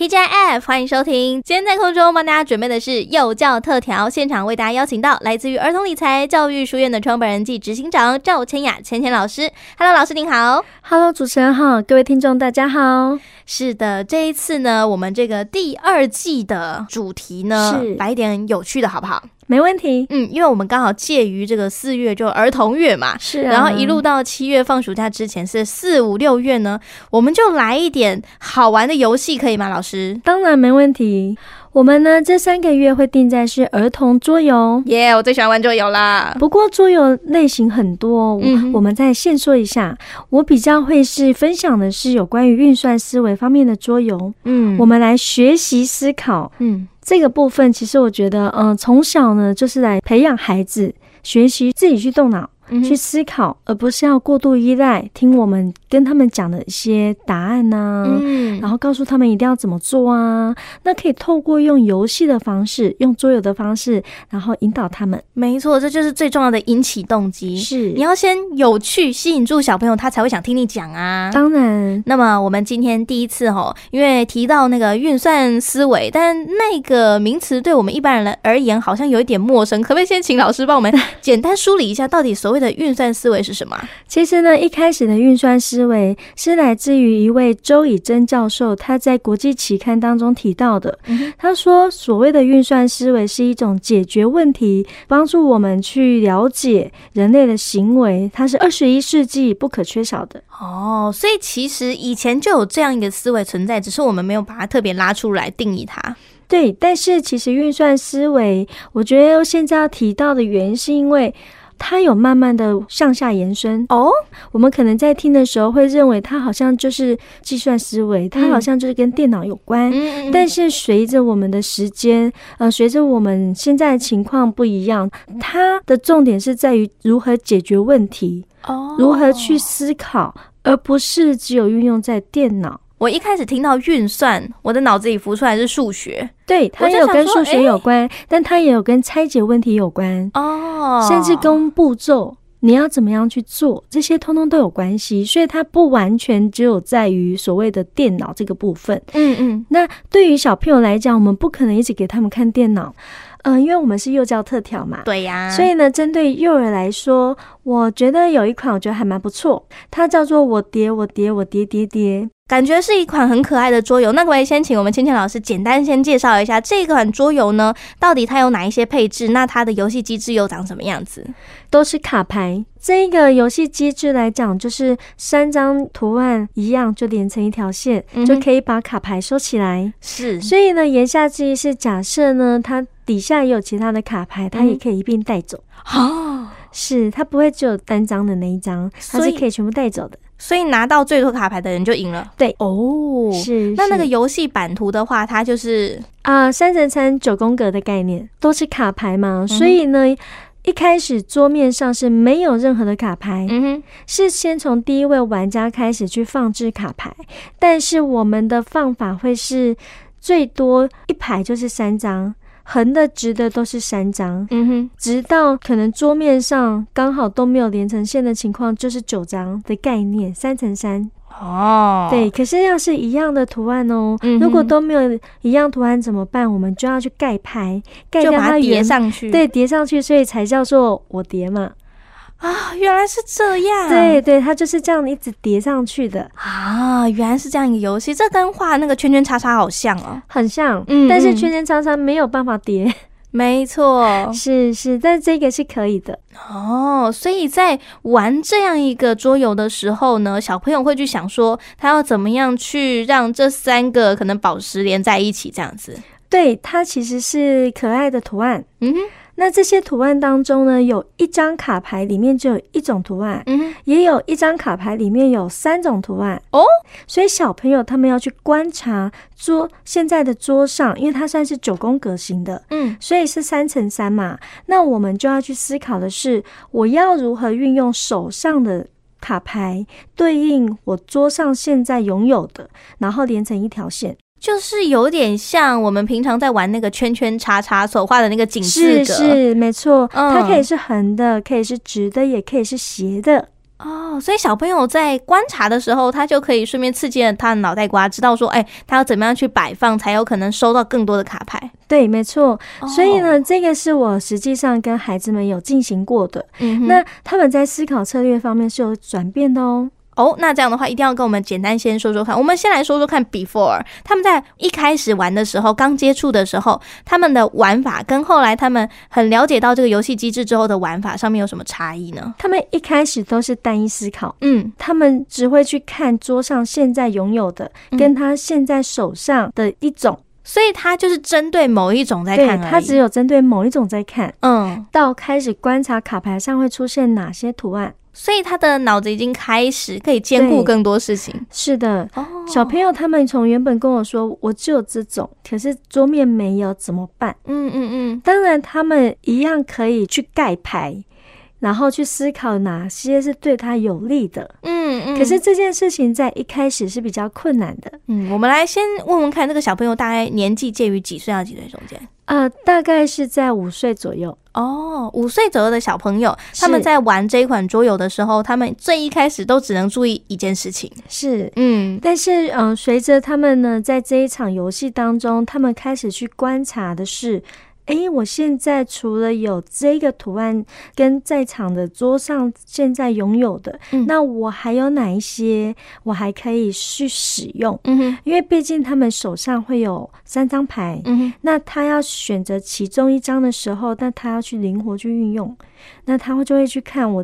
TGIF，欢迎收听。今天在空中帮大家准备的是幼教特调，现场为大家邀请到来自于儿童理财教育书院的创办人暨执行长赵千雅千千老师。Hello，老师您好。Hello，主持人好，各位听众大家好。是的，这一次呢，我们这个第二季的主题呢，是来一点有趣的，好不好？没问题，嗯，因为我们刚好介于这个四月就儿童月嘛，是、啊，然后一路到七月放暑假之前是四五六月呢，我们就来一点好玩的游戏，可以吗，老师？当然没问题。我们呢这三个月会定在是儿童桌游，耶，yeah, 我最喜欢玩桌游啦。不过桌游类型很多，嗯，我们再先说一下，我比较会是分享的是有关于运算思维方面的桌游，嗯，我们来学习思考，嗯。这个部分其实我觉得，嗯、呃，从小呢就是来培养孩子学习自己去动脑。去思考，而不是要过度依赖听我们跟他们讲的一些答案呐、啊，嗯，然后告诉他们一定要怎么做啊。那可以透过用游戏的方式，用桌游的方式，然后引导他们。没错，这就是最重要的引起动机。是，你要先有趣，吸引住小朋友，他才会想听你讲啊。当然。那么我们今天第一次哦，因为提到那个运算思维，但那个名词对我们一般人而言好像有一点陌生，可不可以先请老师帮我们简单梳理一下，到底所谓的运算思维是什么？其实呢，一开始的运算思维是来自于一位周以真教授，他在国际期刊当中提到的。嗯、他说，所谓的运算思维是一种解决问题、帮助我们去了解人类的行为，它是二十一世纪不可缺少的。哦，所以其实以前就有这样一个思维存在，只是我们没有把它特别拉出来定义它。对，但是其实运算思维，我觉得现在要提到的原因是因为。它有慢慢的向下延伸哦，我们可能在听的时候会认为它好像就是计算思维，它好像就是跟电脑有关。嗯，但是随着我们的时间，呃，随着我们现在的情况不一样，它的重点是在于如何解决问题，哦，如何去思考，而不是只有运用在电脑。我一开始听到运算，我的脑子里浮出来是数学，对，它也有跟数学有关，欸、但它也有跟拆解问题有关。哦，甚至跟步骤，你要怎么样去做，这些通通都有关系，所以它不完全只有在于所谓的电脑这个部分。嗯嗯，那对于小朋友来讲，我们不可能一直给他们看电脑。嗯、呃，因为我们是幼教特调嘛，对呀，所以呢，针对幼儿来说，我觉得有一款我觉得还蛮不错，它叫做我叠我叠我叠叠叠，感觉是一款很可爱的桌游。那可不可以先请我们芊芊老师简单先介绍一下这款桌游呢？到底它有哪一些配置？那它的游戏机制又长什么样子？都是卡牌。这个游戏机制来讲，就是三张图案一样就连成一条线，嗯、就可以把卡牌收起来。是，所以呢，言下之意是假设呢，它。底下也有其他的卡牌，它也可以一并带走。哦、嗯，是，它不会只有单张的那一张，它是可以全部带走的。所以拿到最多卡牌的人就赢了。对，哦，是。那那个游戏版图的话，它就是啊，三乘三九宫格的概念，都是卡牌嘛。嗯、所以呢，一开始桌面上是没有任何的卡牌，嗯哼，是先从第一位玩家开始去放置卡牌，但是我们的放法会是最多一排就是三张。横的、直的都是三张，嗯哼，直到可能桌面上刚好都没有连成线的情况，就是九张的概念，三乘三。哦，对，可是要是一样的图案哦，嗯、如果都没有一样图案怎么办？我们就要去盖牌，盖掉它叠上去，对，叠上去，所以才叫做我叠嘛。啊，原来是这样。对对，它就是这样一直叠上去的啊，原来是这样一个游戏，这跟画那个圈圈叉叉好像哦，很像。嗯，但是圈圈叉叉没有办法叠。没错，是是，但这个是可以的哦。所以在玩这样一个桌游的时候呢，小朋友会去想说，他要怎么样去让这三个可能宝石连在一起，这样子。对，它其实是可爱的图案。嗯哼。那这些图案当中呢，有一张卡牌里面只有一种图案，嗯，也有一张卡牌里面有三种图案哦。所以小朋友他们要去观察桌现在的桌上，因为它算是九宫格型的，嗯，所以是三乘三嘛。那我们就要去思考的是，我要如何运用手上的卡牌对应我桌上现在拥有的，然后连成一条线。就是有点像我们平常在玩那个圈圈叉叉所画的那个井字格，是是没错，嗯、它可以是横的，可以是直的，也可以是斜的。哦，所以小朋友在观察的时候，他就可以顺便刺激了他的脑袋瓜，知道说，哎，他要怎么样去摆放，才有可能收到更多的卡牌。对，没错。所以呢，这个是我实际上跟孩子们有进行过的。嗯，那他们在思考策略方面是有转变的哦。哦，那这样的话，一定要跟我们简单先说说看。我们先来说说看，before。他们在一开始玩的时候，刚接触的时候，他们的玩法跟后来他们很了解到这个游戏机制之后的玩法上面有什么差异呢？他们一开始都是单一思考，嗯，他们只会去看桌上现在拥有的，跟他现在手上的一种，嗯、所以他就是针对某一种在看，对，他只有针对某一种在看，嗯，到开始观察卡牌上会出现哪些图案。所以他的脑子已经开始可以兼顾更多事情。是的，哦，小朋友他们从原本跟我说，我只有这种，可是桌面没有怎么办？嗯嗯嗯。当然，他们一样可以去盖牌，然后去思考哪些是对他有利的。嗯嗯。可是这件事情在一开始是比较困难的。嗯，我们来先问问看，这个小朋友大概年纪介于几岁到几岁中间？呃，大概是在五岁左右哦。五岁左右的小朋友，他们在玩这一款桌游的时候，他们最一开始都只能注意一件事情，是嗯。但是，嗯、呃，随着他们呢，在这一场游戏当中，他们开始去观察的是。哎，我现在除了有这个图案跟在场的桌上现在拥有的，嗯，那我还有哪一些我还可以去使用？嗯哼，因为毕竟他们手上会有三张牌，嗯哼，那他要选择其中一张的时候，那他要去灵活去运用，那他会就会去看我，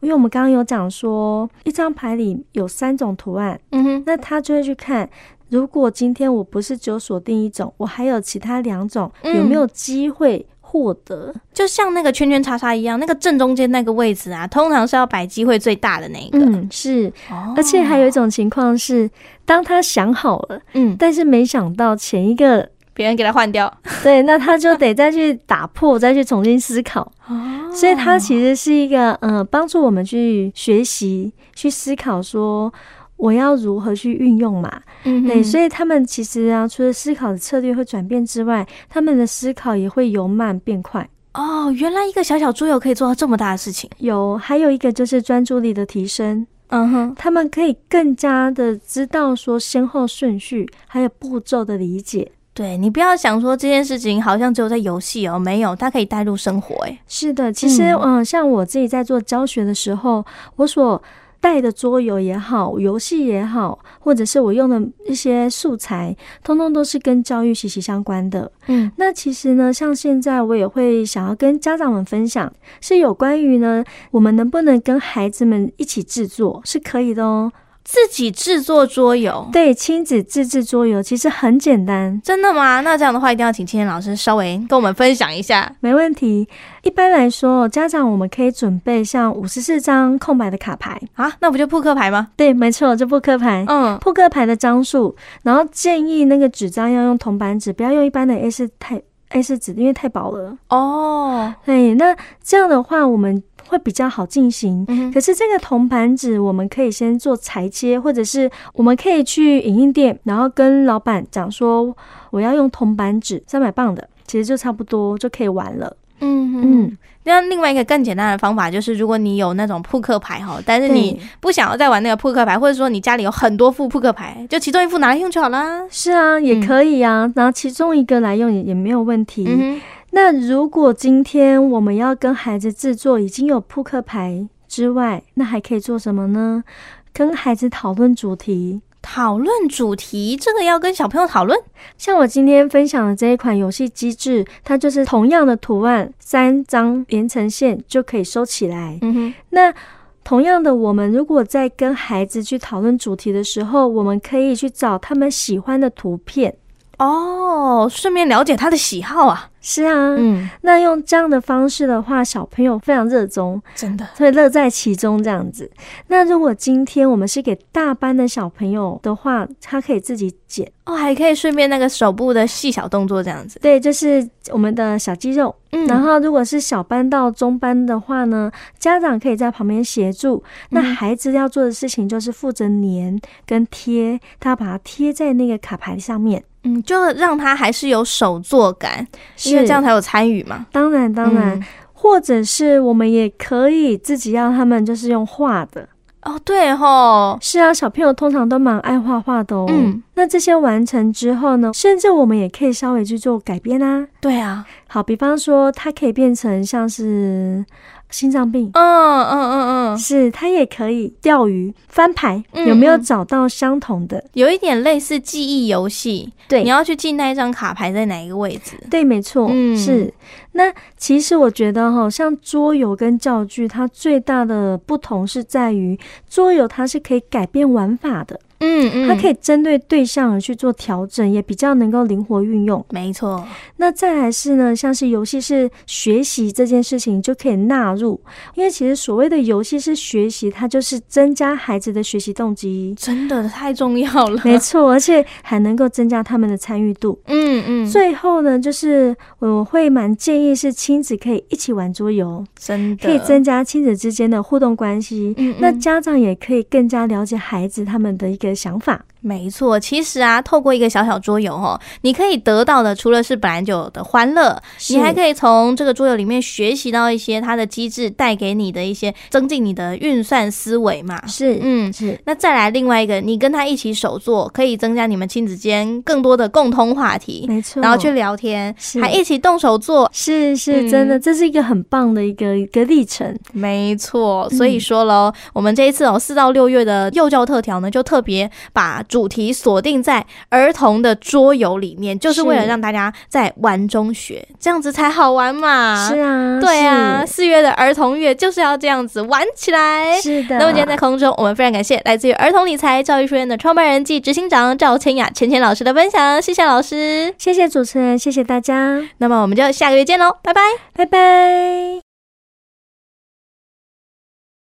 因为我们刚刚有讲说一张牌里有三种图案，嗯哼，那他就会去看。如果今天我不是只有锁定一种，我还有其他两种，有没有机会获得？嗯，就像那个圈圈叉叉一样，那个正中间那个位置啊，通常是要摆机会最大的那一个。嗯，是。而且还有一种情况是，当他想好了，嗯，但是没想到前一个别人给他换掉，对，那他就得再去打破，再去重新思考。哦，所以它其实是一个，嗯，帮助我们去学习、去思考说。我要如何去运用嘛？嗯，对，所以他们其实啊，除了思考的策略会转变之外，他们的思考也会由慢变快。哦，原来一个小小桌游可以做到这么大的事情。有，还有一个就是专注力的提升。嗯哼，他们可以更加的知道说先后顺序，还有步骤的理解。对，你不要想说这件事情好像只有在游戏哦，没有，它可以带入生活。诶，是的，其实嗯，嗯，像我自己在做教学的时候，我所带的桌游也好，游戏也好，或者是我用的一些素材，通通都是跟教育息息相关的。嗯，那其实呢，像现在我也会想要跟家长们分享，是有关于呢，我们能不能跟孩子们一起制作，是可以的哦。自己制作桌游，对，亲子自制桌游其实很简单。真的吗？那这样的话，一定要请青年老师稍微跟我们分享一下。没问题。一般来说，家长我们可以准备像五十四张空白的卡牌啊，那不就扑克牌吗？对，没错，就扑克牌。嗯，扑克牌的张数，然后建议那个纸张要用铜板纸，不要用一般的 A 四太 A 四纸，因为太薄了。哦，对，那这样的话我们。会比较好进行，可是这个铜板纸我们可以先做裁切，或者是我们可以去影印店，然后跟老板讲说我要用铜板纸三百磅的，其实就差不多就可以玩了。嗯嗯，那另外一个更简单的方法就是，如果你有那种扑克牌哈，但是你不想要再玩那个扑克牌，或者说你家里有很多副扑克牌，就其中一副拿来用就好啦。是啊，也可以啊，拿其中一个来用也也没有问题。嗯那如果今天我们要跟孩子制作已经有扑克牌之外，那还可以做什么呢？跟孩子讨论主题，讨论主题，这个要跟小朋友讨论。像我今天分享的这一款游戏机制，它就是同样的图案，三张连成线就可以收起来。嗯哼。那同样的，我们如果在跟孩子去讨论主题的时候，我们可以去找他们喜欢的图片。哦，顺便了解他的喜好啊。是啊，嗯，那用这样的方式的话，小朋友非常热衷，真的会乐在其中这样子。那如果今天我们是给大班的小朋友的话，他可以自己剪哦，还可以顺便那个手部的细小动作这样子。对，就是我们的小肌肉。嗯，然后如果是小班到中班的话呢，家长可以在旁边协助。那孩子要做的事情就是负责粘跟贴，他把它贴在那个卡牌上面。嗯，就让他还是有手作感，因为这样才有参与嘛。当然，当然，嗯，或者是我们也可以自己让他们就是用画的哦，对吼，是啊，小朋友通常都蛮爱画画的哦。嗯，那这些完成之后呢，甚至我们也可以稍微去做改编啊。对啊，好，比方说它可以变成像是。心脏病，嗯嗯嗯嗯，是它也可以钓鱼翻牌，有没有找到相同的？有一点类似记忆游戏，对，你要去记那一张卡牌在哪一个位置？对，没错，嗯，是。那其实我觉得哈，像桌游跟教具，它最大的不同是在于桌游它是可以改变玩法的。嗯嗯，它可以针对对象而去做调整，也比较能够灵活运用。没错。那再来是呢，像是游戏是学习这件事情就可以纳入，因为其实所谓的游戏是学习，它就是增加孩子的学习动机，真的太重要了。没错，而且还能够增加他们的参与度。嗯嗯。最后呢，就是我会蛮建议是亲子可以一起玩桌游，真的可以增加亲子之间的互动关系。嗯嗯。那家长也可以更加了解孩子他们的一个。的想法。没错，其实啊，透过一个小小桌游哦，你可以得到的除了是本来就有的欢乐，你还可以从这个桌游里面学习到一些它的机制带给你的一些增进你的运算思维嘛。是，嗯，是。那再来另外一个，你跟他一起手做，可以增加你们亲子间更多的共通话题。没错，然后去聊天，还一起动手做，是是，真的，这是一个很棒的一个一个历程。没错，所以说喽，我们这一次哦，四到六月的幼教特调呢，就特别把。主题锁定在儿童的桌游里面，就是为了让大家在玩中学，这样子才好玩嘛。是啊，对啊，四月的儿童月就是要这样子玩起来。是的。那么今天在空中，我们非常感谢来自于儿童理财教育书院的创办人暨执行长赵千雅千千老师的分享，谢谢老师，谢谢主持人，谢谢大家。那么我们就下个月见喽，拜拜，拜拜。